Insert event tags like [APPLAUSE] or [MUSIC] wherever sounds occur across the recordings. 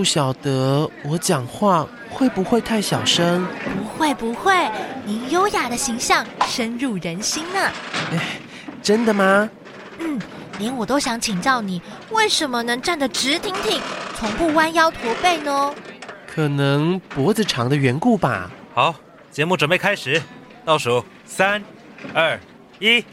不晓得我讲话会不会太小声？不会不会，您优雅的形象深入人心呢。哎，真的吗？嗯，连我都想请教你，为什么能站得直挺挺，从不弯腰驼背呢？可能脖子长的缘故吧。好，节目准备开始，倒数三、二、一。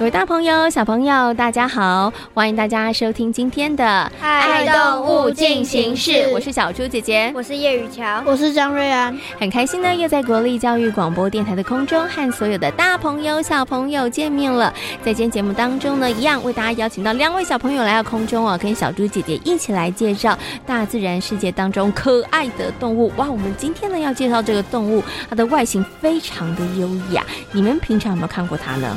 各位大朋友、小朋友，大家好！欢迎大家收听今天的《爱动物进行式》，我是小猪姐姐，我是叶雨乔，我是张瑞安。很开心呢，又在国立教育广播电台的空中和所有的大朋友、小朋友见面了。在今天节目当中呢，一样为大家邀请到两位小朋友来到空中哦，跟小猪姐姐一起来介绍大自然世界当中可爱的动物。哇，我们今天呢要介绍这个动物，它的外形非常的优雅。你们平常有没有看过它呢？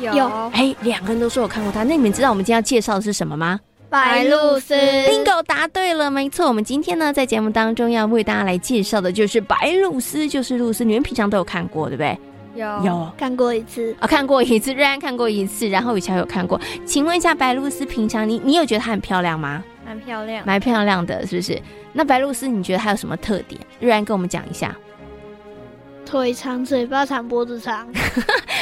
有哎，两个人都说有看过他。那你们知道我们今天要介绍的是什么吗？白露丝。Bingo，答对了，没错。我们今天呢，在节目当中要为大家来介绍的就是白露丝，就是露丝。你们平常都有看过，对不对？有有看过一次啊，看过一次。瑞安看过一次，然后雨乔有看过。请问一下，白露丝平常你你有觉得她很漂亮吗？蛮漂亮，蛮漂亮的，是不是？那白露丝你觉得她有什么特点？瑞安跟我们讲一下。腿长，嘴巴长，脖子长。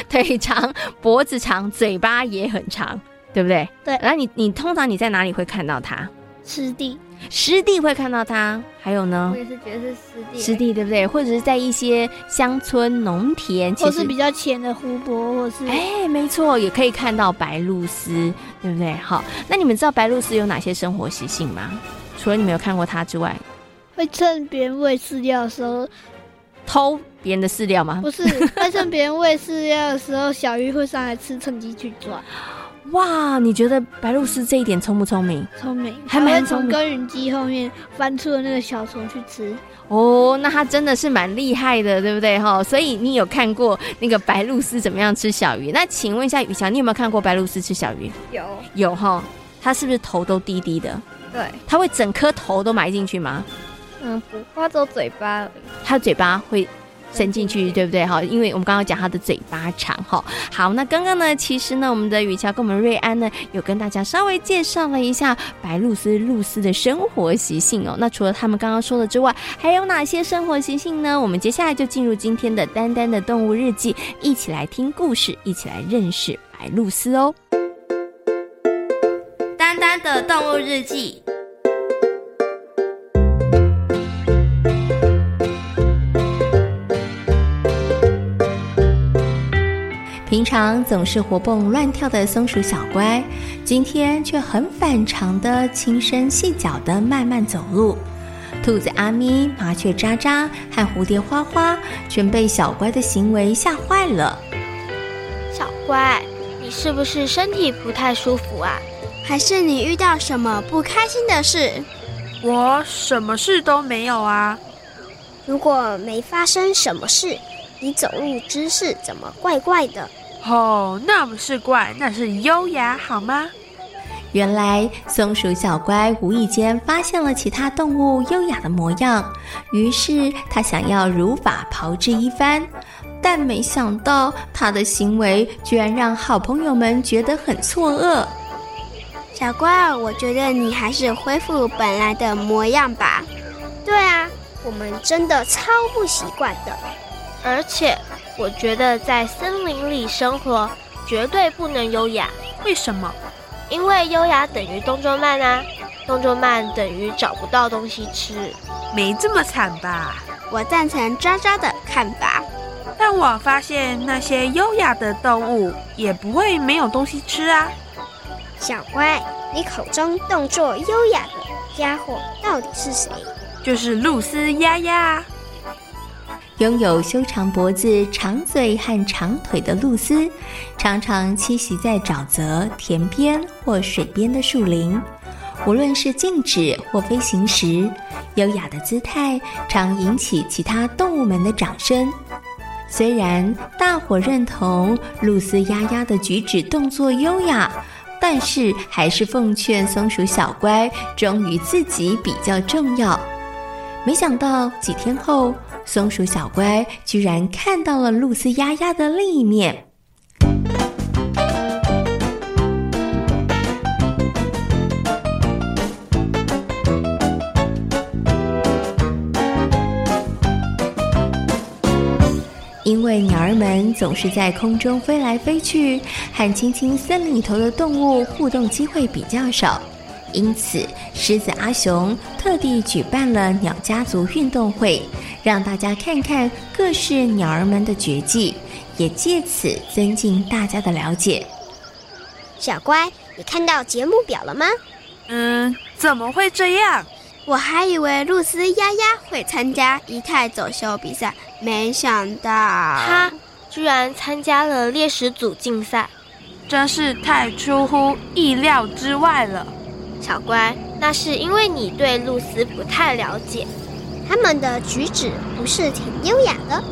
腿长，脖子长，嘴巴也很长，对不对？对。那你你通常你在哪里会看到它？湿地，湿地会看到它。还有呢？我也是觉得是湿地。湿地对不对？或者是在一些乡村农田，或是比较浅的湖泊，或是哎，没错，也可以看到白鹭鸶，对不对？好，那你们知道白鹭鸶有哪些生活习性吗？除了你没有看过它之外，会趁别人喂饲料的时候。偷别人的饲料吗？不是，在趁别人喂饲料的时候，小鱼会上来吃，趁机去抓。哇，你觉得白鹭鸶这一点聪不聪明？聪明，还蛮从耕耘机后面翻出了那个小虫去吃。哦，那它真的是蛮厉害的，对不对？哈，所以你有看过那个白鹭鸶怎么样吃小鱼？那请问一下雨乔，你有没有看过白鹭鸶吃小鱼？有，有哈，它是不是头都低低的？对，它会整颗头都埋进去吗？嗯，不，它只有嘴巴而已。它嘴巴会。伸进去，对不对？哈，因为我们刚刚讲它的嘴巴长，哈。好，那刚刚呢，其实呢，我们的雨乔跟我们瑞安呢，有跟大家稍微介绍了一下白鹭丝、露丝的生活习性哦。那除了他们刚刚说的之外，还有哪些生活习性呢？我们接下来就进入今天的丹丹的动物日记，一起来听故事，一起来认识白鹭丝哦。丹丹的动物日记。常总是活蹦乱跳的松鼠小乖，今天却很反常的轻声细脚的慢慢走路。兔子阿咪、麻雀喳喳和蝴蝶花花全被小乖的行为吓坏了。小乖，你是不是身体不太舒服啊？还是你遇到什么不开心的事？我什么事都没有啊。如果没发生什么事，你走路姿势怎么怪怪的？哦，那不是怪，那是优雅，好吗？原来松鼠小乖无意间发现了其他动物优雅的模样，于是他想要如法炮制一番，但没想到他的行为居然让好朋友们觉得很错愕。小乖，我觉得你还是恢复本来的模样吧。对啊，我们真的超不习惯的。而且，我觉得在森林里生活绝对不能优雅。为什么？因为优雅等于动作慢啊，动作慢等于找不到东西吃。没这么惨吧？我赞成渣渣的看法。但我发现那些优雅的动物也不会没有东西吃啊。小乖，你口中动作优雅的家伙到底是谁？就是露丝鸭鸭。拥有修长脖子、长嘴和长腿的露丝，常常栖息在沼泽、田边或水边的树林。无论是静止或飞行时，优雅的姿态常引起其他动物们的掌声。虽然大伙认同露丝鸭鸭的举止动作优雅，但是还是奉劝松鼠小乖忠于自己比较重要。没想到几天后，松鼠小乖居然看到了露丝鸭鸭的另一面。因为鸟儿们总是在空中飞来飞去，和青青森林里头的动物互动机会比较少。因此，狮子阿雄特地举办了鸟家族运动会，让大家看看各式鸟儿们的绝技，也借此增进大家的了解。小乖，你看到节目表了吗？嗯，怎么会这样？我还以为露丝丫丫会参加仪态走秀比赛，没想到她居然参加了猎食组竞赛，真是太出乎意料之外了。小乖，那是因为你对露丝不太了解，他们的举止不是挺优雅的？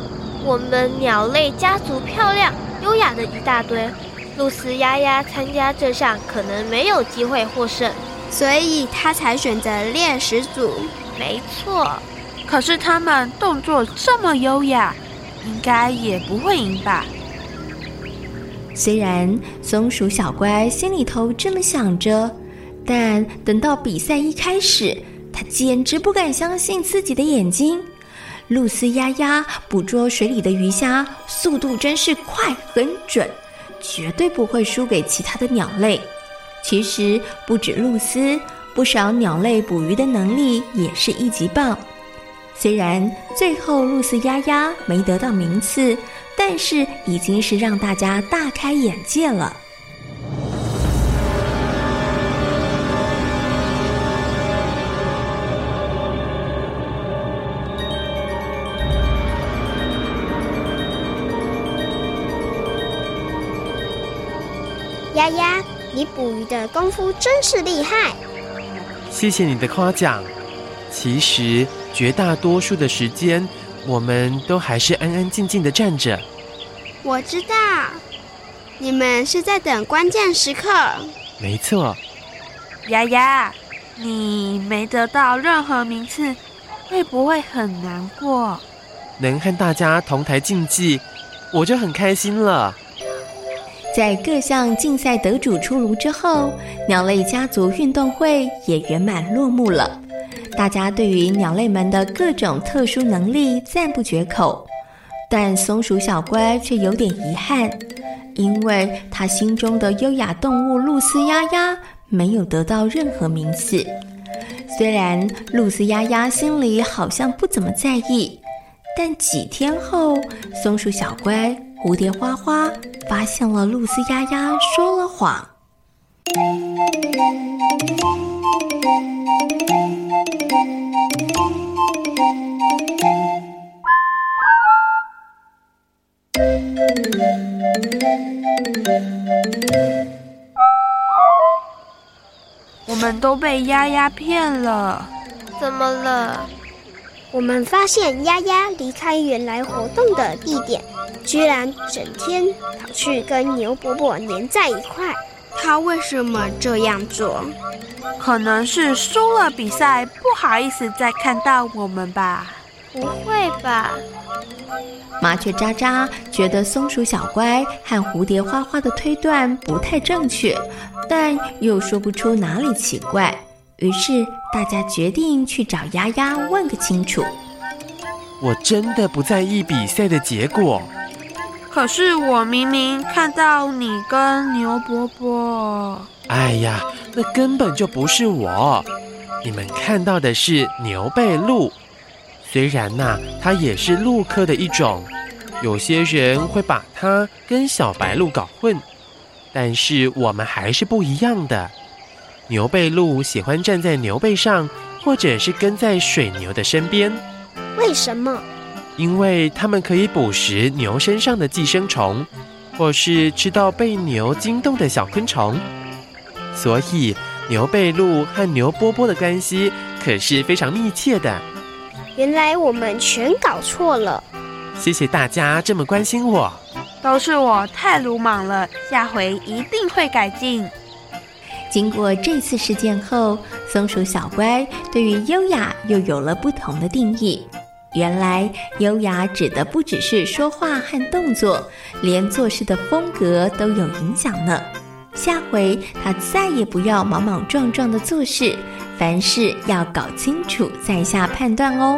我们鸟类家族漂亮优雅的一大堆，露丝丫丫参加这项可能没有机会获胜，所以她才选择猎食组。没错，可是他们动作这么优雅，应该也不会赢吧？虽然松鼠小乖心里头这么想着。但等到比赛一开始，他简直不敢相信自己的眼睛。露丝丫丫捕捉水里的鱼虾，速度真是快很准，绝对不会输给其他的鸟类。其实不止露丝，不少鸟类捕鱼的能力也是一级棒。虽然最后露丝丫丫没得到名次，但是已经是让大家大开眼界了。鸭鸭，你捕鱼的功夫真是厉害！谢谢你的夸奖。其实绝大多数的时间，我们都还是安安静静的站着。我知道，你们是在等关键时刻。没错。丫丫，你没得到任何名次，会不会很难过？能和大家同台竞技，我就很开心了。在各项竞赛得主出炉之后，鸟类家族运动会也圆满落幕了。大家对于鸟类们的各种特殊能力赞不绝口，但松鼠小乖却有点遗憾，因为他心中的优雅动物露丝丫丫没有得到任何名次。虽然露丝丫丫心里好像不怎么在意，但几天后，松鼠小乖。蝴蝶花花发现了露丝丫丫说了谎。我们都被丫丫骗了，怎么了？我们发现丫丫离开原来活动的地点。居然整天跑去跟牛伯伯粘在一块，他为什么这样做？可能是输了比赛，不好意思再看到我们吧？不会吧？麻雀渣渣觉得松鼠小乖和蝴蝶花花的推断不太正确，但又说不出哪里奇怪，于是大家决定去找丫丫问个清楚。我真的不在意比赛的结果。可是我明明看到你跟牛伯伯。哎呀，那根本就不是我。你们看到的是牛背鹭，虽然呐、啊，它也是鹿科的一种，有些人会把它跟小白鹿搞混，但是我们还是不一样的。牛背鹭喜欢站在牛背上，或者是跟在水牛的身边。为什么？因为它们可以捕食牛身上的寄生虫，或是吃到被牛惊动的小昆虫。所以，牛背鹭和牛波波的关系可是非常密切的。原来我们全搞错了。谢谢大家这么关心我。都是我太鲁莽了，下回一定会改进。经过这次事件后，松鼠小乖对于优雅又有了不同的定义。原来，优雅指的不只是说话和动作，连做事的风格都有影响呢。下回他再也不要莽莽撞撞的做事，凡事要搞清楚再下判断哦。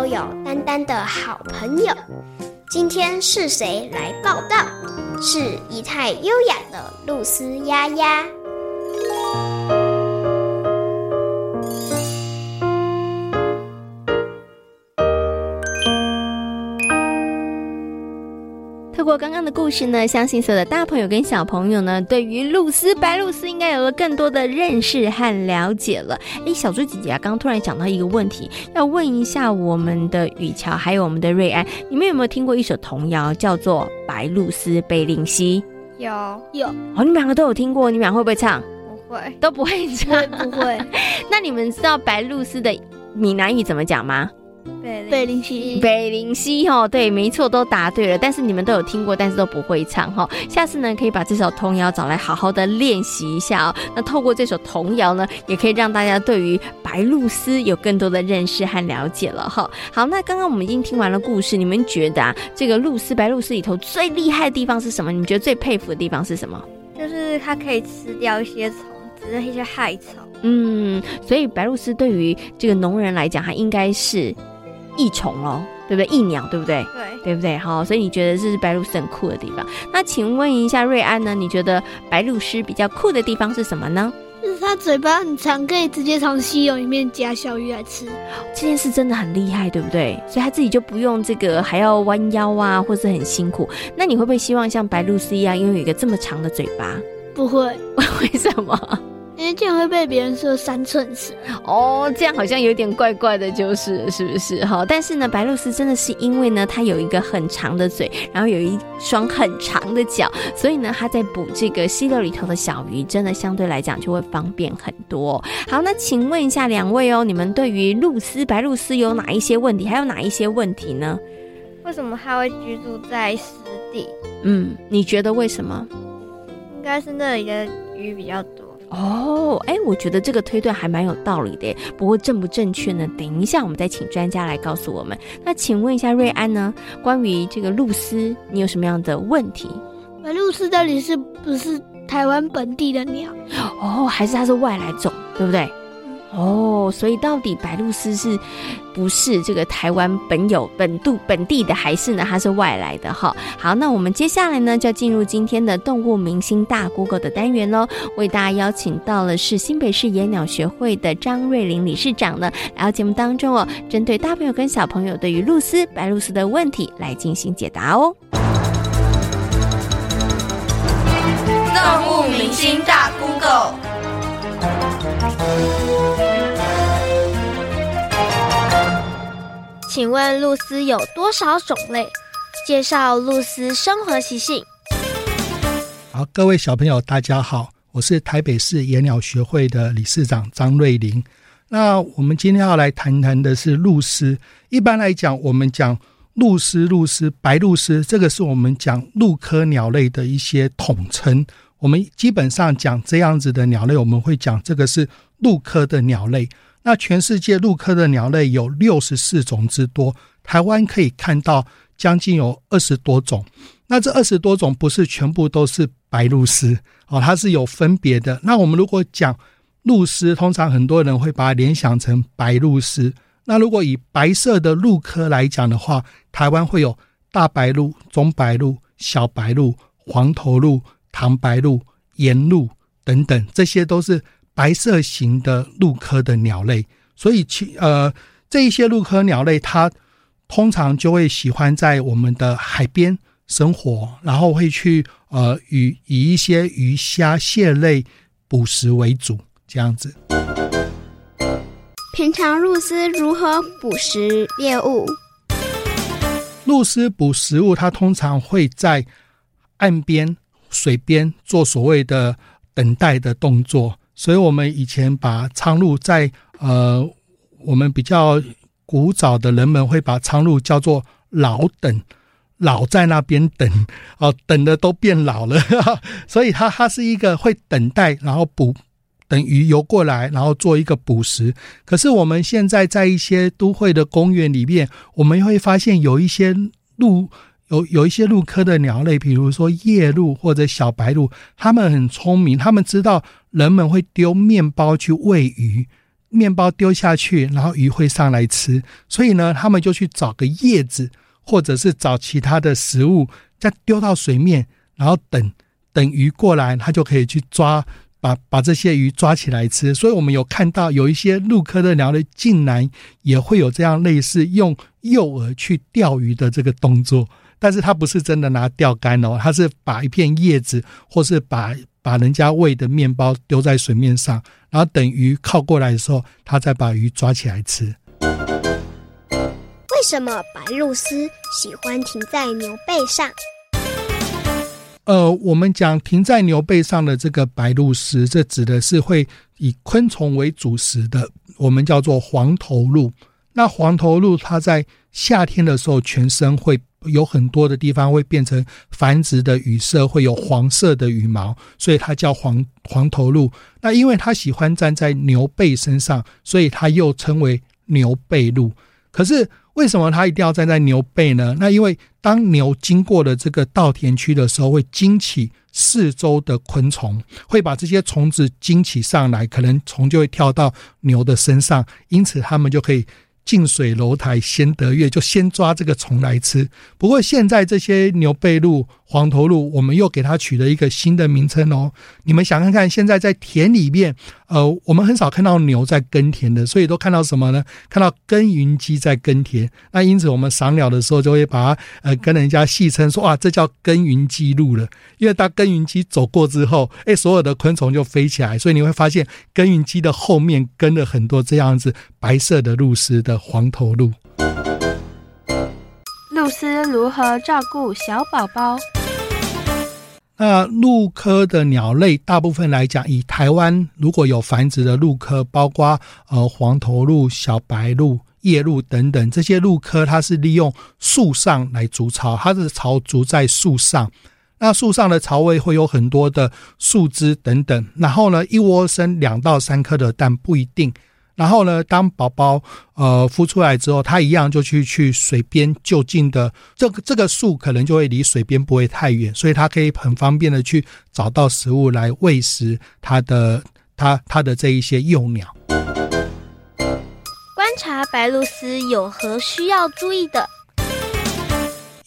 都有丹丹的好朋友。今天是谁来报道？是仪态优雅的露丝丫丫。过刚刚的故事呢，相信所有的大朋友跟小朋友呢，对于露丝白露丝应该有了更多的认识和了解了。哎，小猪姐姐啊，刚刚突然想到一个问题，要问一下我们的雨乔还有我们的瑞安，你们有没有听过一首童谣，叫做《白露丝被令西》？有有哦，你们两个都有听过，你们俩会不会唱？不会，都不会唱，不会。[LAUGHS] 那你们知道白露丝的闽南语怎么讲吗？背令西，北林西哈，对，没错，都答对了。但是你们都有听过，但是都不会唱哈。下次呢，可以把这首童谣找来，好好的练习一下哦。那透过这首童谣呢，也可以让大家对于白露丝有更多的认识和了解了哈。好，那刚刚我们已经听完了故事，你们觉得啊，这个露丝白露丝里头最厉害的地方是什么？你们觉得最佩服的地方是什么？就是它可以吃掉一些虫子，一些害虫。嗯，所以白露丝对于这个农人来讲，它应该是。益虫哦，对不对？益鸟，对不对？对，对不对？好，所以你觉得这是白露丝很酷的地方？那请问一下瑞安呢？你觉得白露丝比较酷的地方是什么呢？就是它嘴巴很长，可以直接从溪流里面夹小鱼来吃。这件事真的很厉害，对不对？所以他自己就不用这个还要弯腰啊，或是很辛苦。那你会不会希望像白露丝一样拥有一个这么长的嘴巴？不会，[LAUGHS] 为什么？因为这样会被别人说三寸舌哦，这样好像有点怪怪的，就是是不是哈？但是呢，白露丝真的是因为呢，它有一个很长的嘴，然后有一双很长的脚，所以呢，它在捕这个溪流里头的小鱼，真的相对来讲就会方便很多。好，那请问一下两位哦，你们对于露丝白露丝有哪一些问题？还有哪一些问题呢？为什么它会居住在湿地？嗯，你觉得为什么？应该是那里的鱼比较多。哦，哎，我觉得这个推断还蛮有道理的，不过正不正确呢？等一下我们再请专家来告诉我们。那请问一下瑞安呢？关于这个露丝，你有什么样的问题？白露丝到底是不是台湾本地的鸟？哦，还是它是外来种，对不对？哦，所以到底白露丝是不是这个台湾本有本度本地的，还是呢它是外来的？哈，好，那我们接下来呢就要进入今天的动物明星大 Google 的单元喽。为大家邀请到了是新北市野鸟学会的张瑞麟理事长呢，来到节目当中哦，针对大朋友跟小朋友对于露丝白露丝的问题来进行解答哦。动物明星大 Google。请问露丝有多少种类？介绍露丝生活习性。好，各位小朋友，大家好，我是台北市野鸟学会的理事长张瑞麟。那我们今天要来谈谈的是露丝。一般来讲，我们讲露丝、露丝、白露丝，这个是我们讲鹭科鸟类的一些统称。我们基本上讲这样子的鸟类，我们会讲这个是鹭科的鸟类。那全世界陆科的鸟类有六十四种之多，台湾可以看到将近有二十多种。那这二十多种不是全部都是白鹭鸶哦，它是有分别的。那我们如果讲鹭鸶，通常很多人会把它联想成白鹭鸶。那如果以白色的鹭科来讲的话，台湾会有大白鹭、中白鹭、小白鹭、黄头鹭、唐白鹭、岩鹭等等，这些都是白色型的鹭科的鸟类。所以其呃这一些鹭科鸟类，它通常就会喜欢在我们的海边生活，然后会去呃以以一些鱼虾蟹类捕食为主，这样子。平常鹭鸶如何捕食猎物？鹭鸶捕食物，它通常会在岸边、水边做所谓的等待的动作。所以，我们以前把苍鹭在呃，我们比较古早的人们会把苍鹭叫做老等，老在那边等 [LAUGHS] 哦，等的都变老了，[LAUGHS] 所以它它是一个会等待，然后捕。等鱼游过来，然后做一个捕食。可是我们现在在一些都会的公园里面，我们会发现有一些鹿有有一些陆科的鸟类，比如说夜鹭或者小白鹭，它们很聪明，它们知道人们会丢面包去喂鱼，面包丢下去，然后鱼会上来吃，所以呢，它们就去找个叶子，或者是找其他的食物，再丢到水面，然后等等鱼过来，它就可以去抓。把把这些鱼抓起来吃，所以我们有看到有一些陆科的鸟类，竟然也会有这样类似用诱饵去钓鱼的这个动作，但是它不是真的拿钓竿哦，它是把一片叶子或是把把人家喂的面包丢在水面上，然后等鱼靠过来的时候，它再把鱼抓起来吃。为什么白鹭鸶喜欢停在牛背上？呃，我们讲停在牛背上的这个白鹭鸶，这指的是会以昆虫为主食的，我们叫做黄头鹭。那黄头鹭它在夏天的时候，全身会有很多的地方会变成繁殖的羽色，会有黄色的羽毛，所以它叫黄黄头鹭。那因为它喜欢站在牛背身上，所以它又称为牛背鹭。可是为什么它一定要站在牛背呢？那因为当牛经过了这个稻田区的时候，会惊起四周的昆虫，会把这些虫子惊起上来，可能虫就会跳到牛的身上，因此它们就可以。近水楼台先得月，就先抓这个虫来吃。不过现在这些牛背鹿、黄头鹿，我们又给它取了一个新的名称哦。你们想看看，现在在田里面，呃，我们很少看到牛在耕田的，所以都看到什么呢？看到耕耘机在耕田。那因此我们赏鸟的时候，就会把它呃跟人家戏称说，哇，这叫耕耘机鹭了。因为当耕耘机走过之后，哎，所有的昆虫就飞起来，所以你会发现耕耘机的后面跟了很多这样子白色的鹿丝的。黄头鹭，鹭鸶如何照顾小宝宝？那鹭科的鸟类，大部分来讲，以台湾如果有繁殖的鹭科，包括呃黄头鹭、小白鹭、夜鹭等等这些鹭科，它是利用树上来筑巢，它的巢筑在树上。那树上的巢位会有很多的树枝等等，然后呢，一窝生两到三颗的蛋不一定。然后呢，当宝宝呃孵出来之后，它一样就去去水边就近的这个这个树，可能就会离水边不会太远，所以它可以很方便的去找到食物来喂食它的它它的这一些幼鸟。观察白鹭鸶有何需要注意的？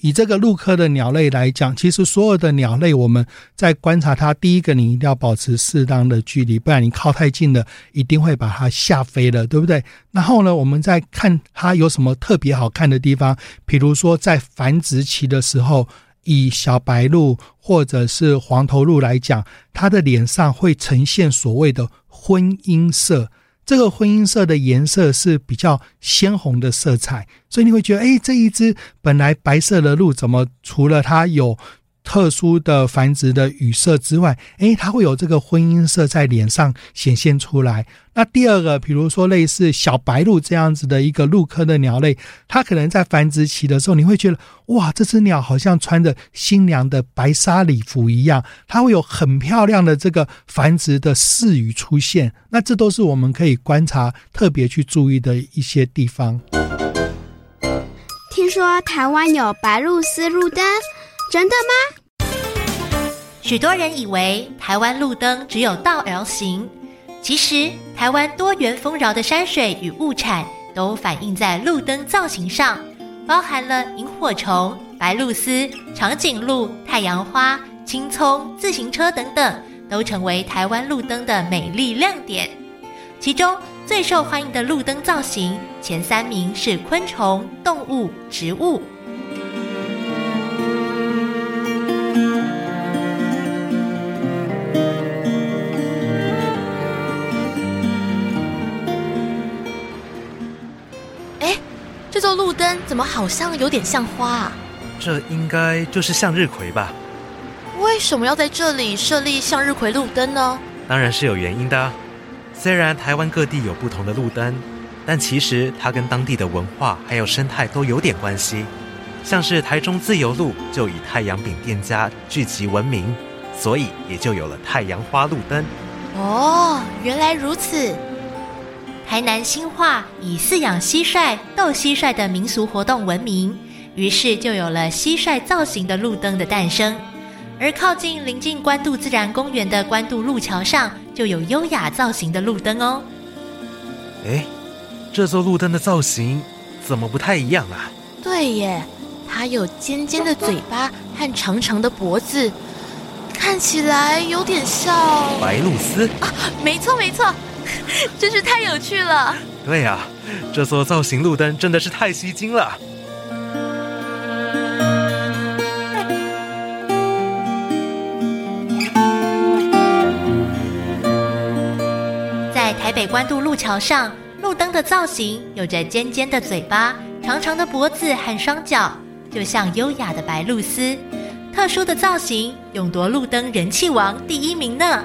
以这个陆科的鸟类来讲，其实所有的鸟类，我们在观察它，第一个你一定要保持适当的距离，不然你靠太近了，一定会把它吓飞了，对不对？然后呢，我们再看它有什么特别好看的地方，比如说在繁殖期的时候，以小白鹭或者是黄头鹭来讲，它的脸上会呈现所谓的婚姻色。这个婚姻色的颜色是比较鲜红的色彩，所以你会觉得，哎，这一只本来白色的鹿，怎么除了它有特殊的繁殖的羽色之外，诶，它会有这个婚姻色在脸上显现出来。那第二个，比如说类似小白鹭这样子的一个鹭科的鸟类，它可能在繁殖期的时候，你会觉得哇，这只鸟好像穿着新娘的白纱礼服一样，它会有很漂亮的这个繁殖的赐羽出现。那这都是我们可以观察、特别去注意的一些地方。听说台湾有白鹭鸶路灯。真的吗？许多人以为台湾路灯只有倒 L 型，其实台湾多元丰饶的山水与物产都反映在路灯造型上，包含了萤火虫、白鹭鸶、长颈鹿、太阳花、青葱、自行车等等，都成为台湾路灯的美丽亮点。其中最受欢迎的路灯造型前三名是昆虫、动物、植物。这座路灯怎么好像有点像花啊？这应该就是向日葵吧？为什么要在这里设立向日葵路灯呢？当然是有原因的。虽然台湾各地有不同的路灯，但其实它跟当地的文化还有生态都有点关系。像是台中自由路就以太阳饼店家聚集闻名，所以也就有了太阳花路灯。哦，原来如此。台南新化以饲养蟋蟀、斗蟋蟀的民俗活动闻名，于是就有了蟋蟀造型的路灯的诞生。而靠近临近关渡自然公园的关渡路桥上，就有优雅造型的路灯哦。哎，这座路灯的造型怎么不太一样啊？对耶，它有尖尖的嘴巴和长长的脖子，看起来有点像白鹭鸶啊！没错，没错。[LAUGHS] 真是太有趣了！对呀、啊，这座造型路灯真的是太吸睛了。在台北关渡路桥上，路灯的造型有着尖尖的嘴巴、长长的脖子和双脚，就像优雅的白鹭鸶。特殊的造型，勇夺路灯人气王第一名呢。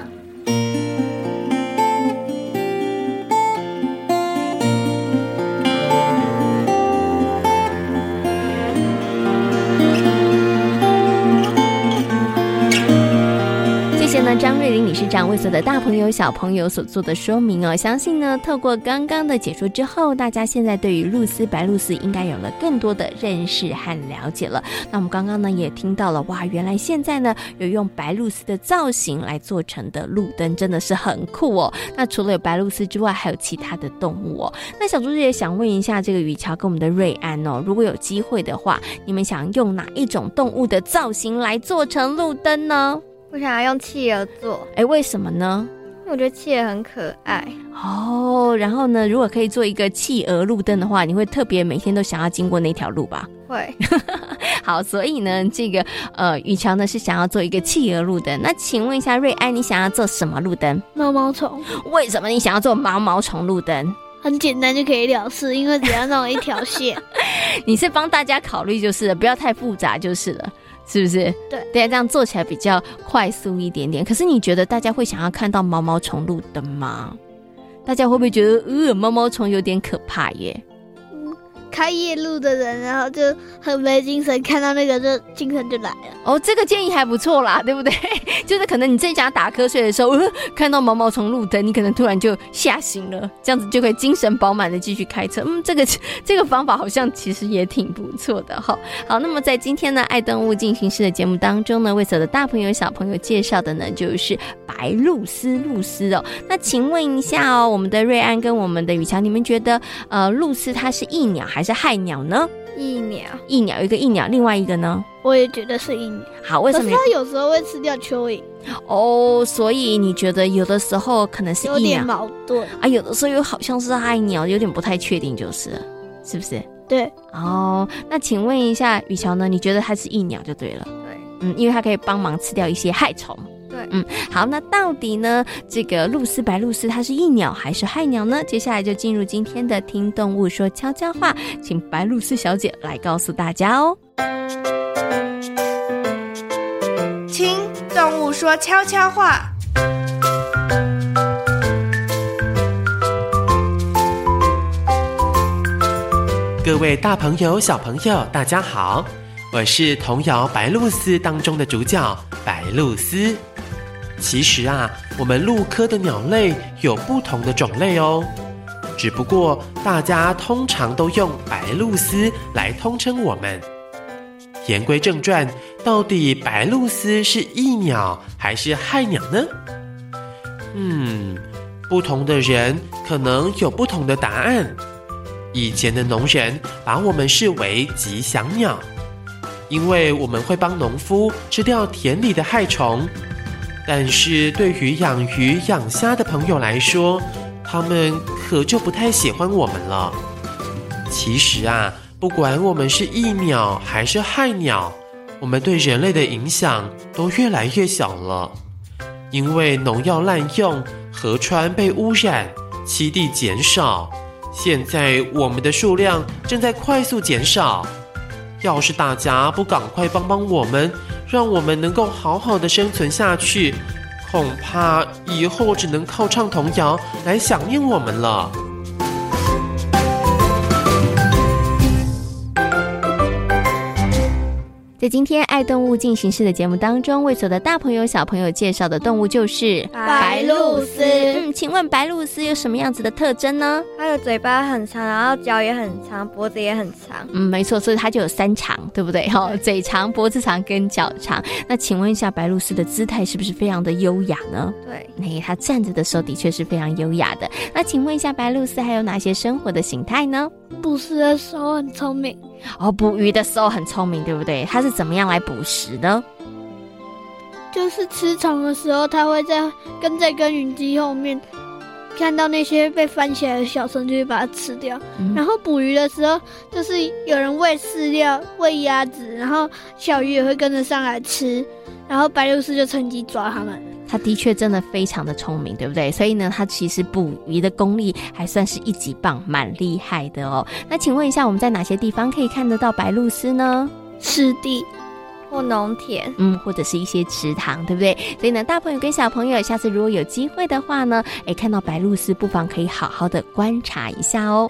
理事长为所的大朋友小朋友所做的说明哦，相信呢，透过刚刚的解说之后，大家现在对于露丝、白露丝应该有了更多的认识和了解了。那我们刚刚呢也听到了，哇，原来现在呢有用白露丝的造型来做成的路灯，真的是很酷哦。那除了有白露丝之外，还有其他的动物哦。那小猪也想问一下这个雨乔跟我们的瑞安哦，如果有机会的话，你们想用哪一种动物的造型来做成路灯呢？我想要用企鹅做，哎，为什么呢？因为我觉得企鹅很可爱哦。然后呢，如果可以做一个企鹅路灯的话，你会特别每天都想要经过那条路吧？会。[LAUGHS] 好，所以呢，这个呃，雨乔呢是想要做一个企鹅路灯。那请问一下瑞安，你想要做什么路灯？毛毛虫。为什么你想要做毛毛虫路灯？很简单就可以了事，因为只要弄一条线。[LAUGHS] 你是帮大家考虑就是了，不要太复杂就是了。是不是？对大家，这样做起来比较快速一点点。可是你觉得大家会想要看到毛毛虫路灯吗？大家会不会觉得，呃，毛毛虫有点可怕耶？开夜路的人，然后就很没精神，看到那个就精神就来了。哦，这个建议还不错啦，对不对？[LAUGHS] 就是可能你在家打瞌睡的时候，[LAUGHS] 看到毛毛虫路灯，你可能突然就吓醒了，这样子就可以精神饱满的继续开车。嗯，这个 [LAUGHS] 这个方法好像其实也挺不错的哈。好，那么在今天呢，爱动物进行式的节目当中呢，为所有的大朋友小朋友介绍的呢，就是白鹭鸶鹭鸶哦。那请问一下哦，我们的瑞安跟我们的雨强，你们觉得呃，鹭鸶它是益鸟还？还是害鸟呢？益鸟，益鸟，一个益鸟，另外一个呢？我也觉得是益鸟。好，为什么？它有时候会吃掉蚯蚓。哦，所以你觉得有的时候可能是益鸟？有点矛盾啊，有的时候又好像是害鸟，有点不太确定，就是是不是？对。哦，那请问一下雨乔呢？你觉得它是益鸟就对了。对。嗯，因为它可以帮忙吃掉一些害虫。对，嗯，好，那到底呢，这个露丝、白露丝它是益鸟还是害鸟呢？接下来就进入今天的听动物说悄悄话，请白露丝小姐来告诉大家哦。听动物说悄悄话。各位大朋友、小朋友，大家好！我是童谣《白鹭鸶》当中的主角白鹭鸶。其实啊，我们鹭科的鸟类有不同的种类哦。只不过大家通常都用白鹭鸶来通称我们。言归正传，到底白鹭鸶是益鸟还是害鸟呢？嗯，不同的人可能有不同的答案。以前的农人把我们视为吉祥鸟，因为我们会帮农夫吃掉田里的害虫。但是对于养鱼养虾的朋友来说，他们可就不太喜欢我们了。其实啊，不管我们是益鸟还是害鸟，我们对人类的影响都越来越小了。因为农药滥用，河川被污染，栖地减少。现在我们的数量正在快速减少，要是大家不赶快帮帮我们，让我们能够好好的生存下去，恐怕以后只能靠唱童谣来想念我们了。在今天爱动物进行式的节目当中，为所有的大朋友小朋友介绍的动物就是白鹭鸶。嗯，请问白鹭鸶有什么样子的特征呢？它的嘴巴很长，然后脚也很长，脖子也很长。嗯，没错，所以它就有三长，对不对？哈、哦，嘴长、脖子长跟脚长。那请问一下，白鹭鸶的姿态是不是非常的优雅呢？对，那它站着的时候的确是非常优雅的。那请问一下，白鹭鸶还有哪些生活的形态呢？捕食的时候很聪明。哦，捕鱼的时候很聪明，对不对？它是怎么样来捕食呢？就是吃虫的时候，它会在跟在耕耘机后面，看到那些被翻起来的小虫，就会把它吃掉。嗯。然后捕鱼的时候，就是有人喂饲料、喂鸭子，然后小鱼也会跟着上来吃，然后白鹭鸶就趁机抓它们。他的确真的非常的聪明，对不对？所以呢，他其实捕鱼的功力还算是一级棒，蛮厉害的哦。那请问一下，我们在哪些地方可以看得到白鹭鸶呢？湿地或农田，嗯，或者是一些池塘，对不对？所以呢，大朋友跟小朋友，下次如果有机会的话呢，诶，看到白鹭鸶，不妨可以好好的观察一下哦。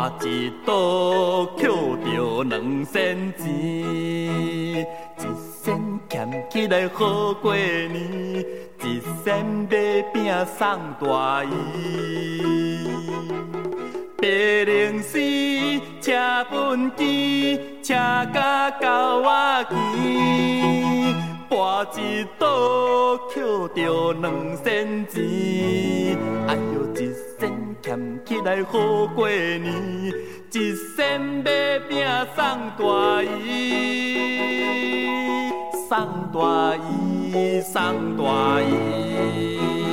拜拜。送大衣，白龙丝车畚箕，车甲狗仔牵，跋一倒捡着两仙钱。哎呦，一俭起来好过年，一仙买饼送大姨，送大姨，送大姨。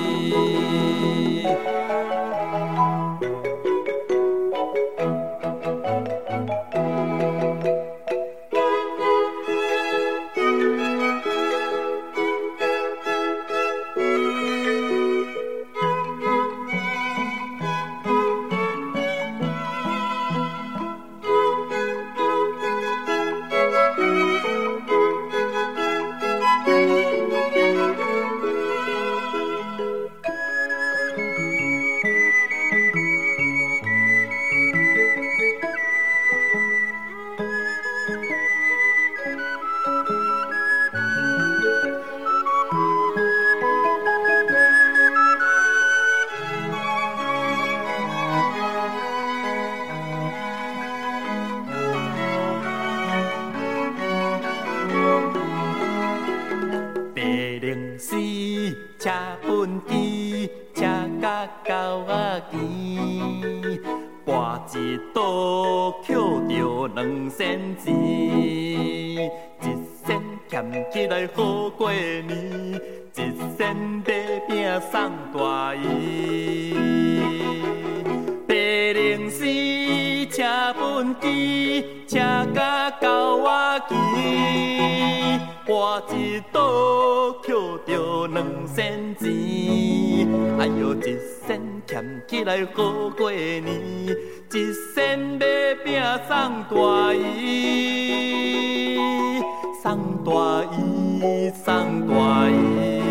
车畚箕，车甲狗仔牵，跋一倒捡着两仙钱，哎呦一仙俭起来好过年，一仙买饼送大姨，送大姨，送大姨。